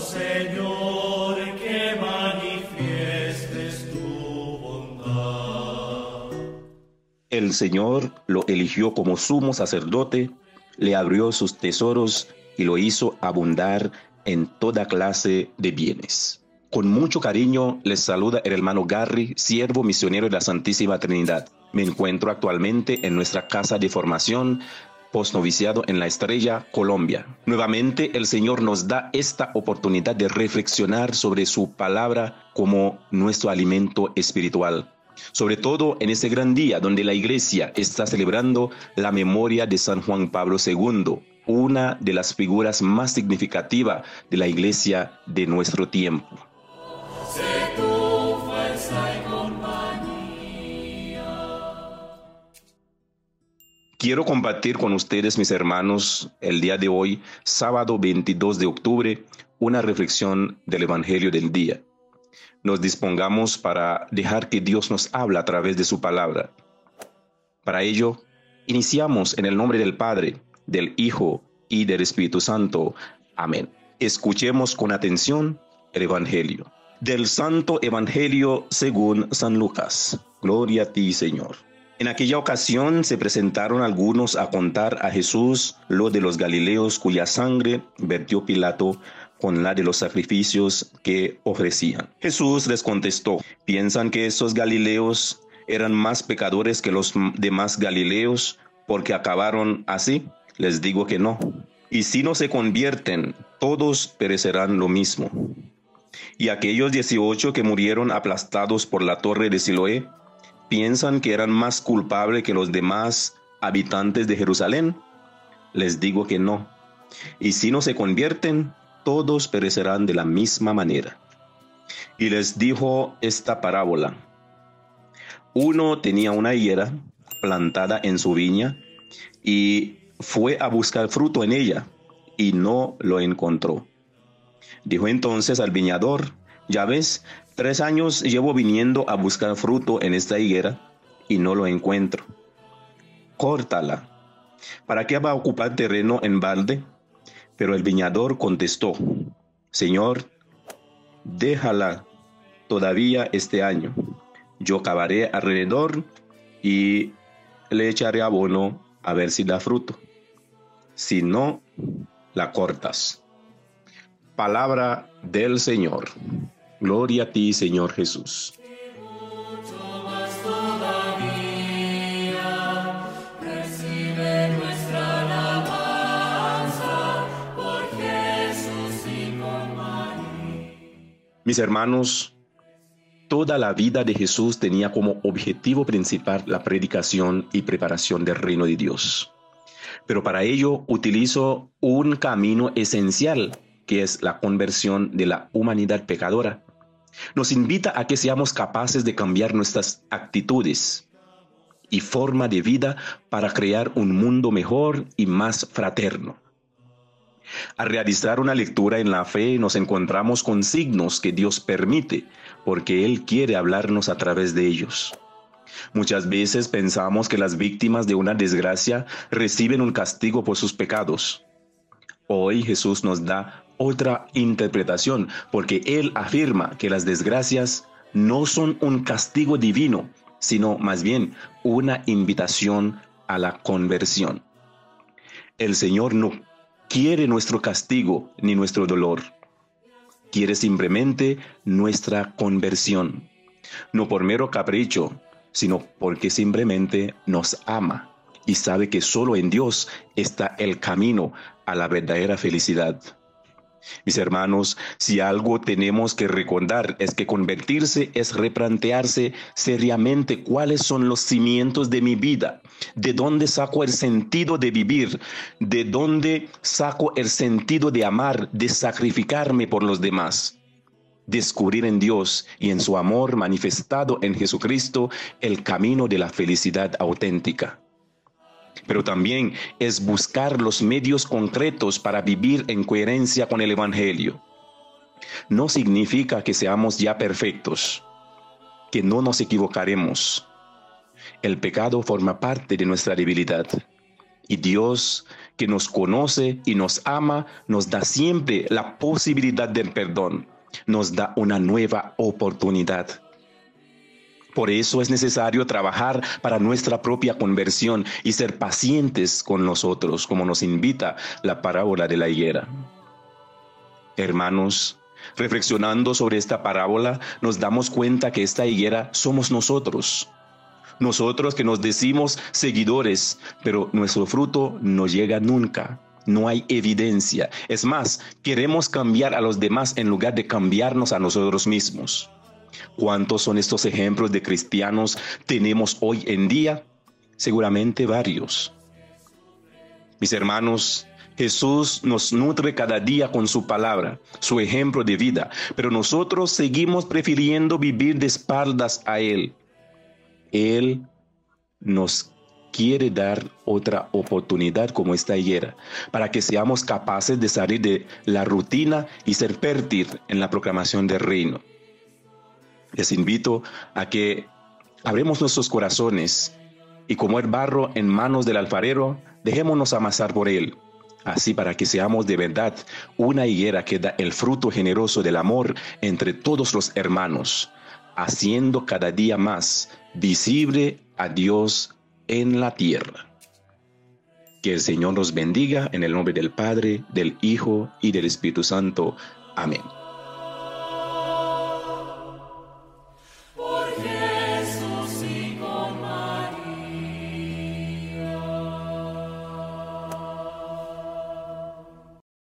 Señor, que tu bondad. El Señor lo eligió como sumo sacerdote, le abrió sus tesoros y lo hizo abundar en toda clase de bienes. Con mucho cariño les saluda el hermano Garry, siervo misionero de la Santísima Trinidad. Me encuentro actualmente en nuestra casa de formación postnoviciado en la Estrella, Colombia. Nuevamente el Señor nos da esta oportunidad de reflexionar sobre su palabra como nuestro alimento espiritual. Sobre todo en ese gran día donde la iglesia está celebrando la memoria de San Juan Pablo II, una de las figuras más significativas de la iglesia de nuestro tiempo. Quiero compartir con ustedes, mis hermanos, el día de hoy, sábado 22 de octubre, una reflexión del Evangelio del día. Nos dispongamos para dejar que Dios nos habla a través de su palabra. Para ello, iniciamos en el nombre del Padre, del Hijo y del Espíritu Santo. Amén. Escuchemos con atención el Evangelio. Del Santo Evangelio según San Lucas. Gloria a ti, Señor. En aquella ocasión se presentaron algunos a contar a Jesús lo de los Galileos cuya sangre vertió Pilato con la de los sacrificios que ofrecían. Jesús les contestó, ¿piensan que esos Galileos eran más pecadores que los demás Galileos porque acabaron así? Les digo que no. Y si no se convierten, todos perecerán lo mismo. Y aquellos dieciocho que murieron aplastados por la torre de Siloé, ¿piensan que eran más culpables que los demás habitantes de Jerusalén? Les digo que no. Y si no se convierten, todos perecerán de la misma manera. Y les dijo esta parábola. Uno tenía una higuera plantada en su viña y fue a buscar fruto en ella y no lo encontró. Dijo entonces al viñador, ya ves, tres años llevo viniendo a buscar fruto en esta higuera y no lo encuentro. Córtala. ¿Para qué va a ocupar terreno en balde? Pero el viñador contestó, Señor, déjala todavía este año. Yo cavaré alrededor y le echaré abono a ver si da fruto si no la cortas. Palabra del Señor. Gloria a ti, Señor Jesús. Mis hermanos, toda la vida de Jesús tenía como objetivo principal la predicación y preparación del reino de Dios pero para ello utilizo un camino esencial, que es la conversión de la humanidad pecadora. Nos invita a que seamos capaces de cambiar nuestras actitudes y forma de vida para crear un mundo mejor y más fraterno. Al realizar una lectura en la fe nos encontramos con signos que Dios permite porque Él quiere hablarnos a través de ellos. Muchas veces pensamos que las víctimas de una desgracia reciben un castigo por sus pecados. Hoy Jesús nos da otra interpretación porque Él afirma que las desgracias no son un castigo divino, sino más bien una invitación a la conversión. El Señor no quiere nuestro castigo ni nuestro dolor. Quiere simplemente nuestra conversión. No por mero capricho, sino porque simplemente nos ama y sabe que solo en Dios está el camino a la verdadera felicidad. Mis hermanos, si algo tenemos que recordar es que convertirse es replantearse seriamente cuáles son los cimientos de mi vida, de dónde saco el sentido de vivir, de dónde saco el sentido de amar, de sacrificarme por los demás descubrir en Dios y en su amor manifestado en Jesucristo el camino de la felicidad auténtica. Pero también es buscar los medios concretos para vivir en coherencia con el Evangelio. No significa que seamos ya perfectos, que no nos equivocaremos. El pecado forma parte de nuestra debilidad y Dios que nos conoce y nos ama, nos da siempre la posibilidad del perdón, nos da una nueva oportunidad. Por eso es necesario trabajar para nuestra propia conversión y ser pacientes con nosotros, como nos invita la parábola de la higuera. Hermanos, reflexionando sobre esta parábola, nos damos cuenta que esta higuera somos nosotros. Nosotros que nos decimos seguidores, pero nuestro fruto no llega nunca. No hay evidencia. Es más, queremos cambiar a los demás en lugar de cambiarnos a nosotros mismos. ¿Cuántos son estos ejemplos de cristianos tenemos hoy en día? Seguramente varios. Mis hermanos, Jesús nos nutre cada día con su palabra, su ejemplo de vida, pero nosotros seguimos prefiriendo vivir de espaldas a Él. Él nos quiere dar otra oportunidad como esta higuera, para que seamos capaces de salir de la rutina y ser fértil en la proclamación del reino. Les invito a que abremos nuestros corazones y como el barro en manos del alfarero, dejémonos amasar por él, así para que seamos de verdad una higuera que da el fruto generoso del amor entre todos los hermanos, haciendo cada día más visible a Dios en la tierra. Que el Señor nos bendiga en el nombre del Padre, del Hijo y del Espíritu Santo. Amén.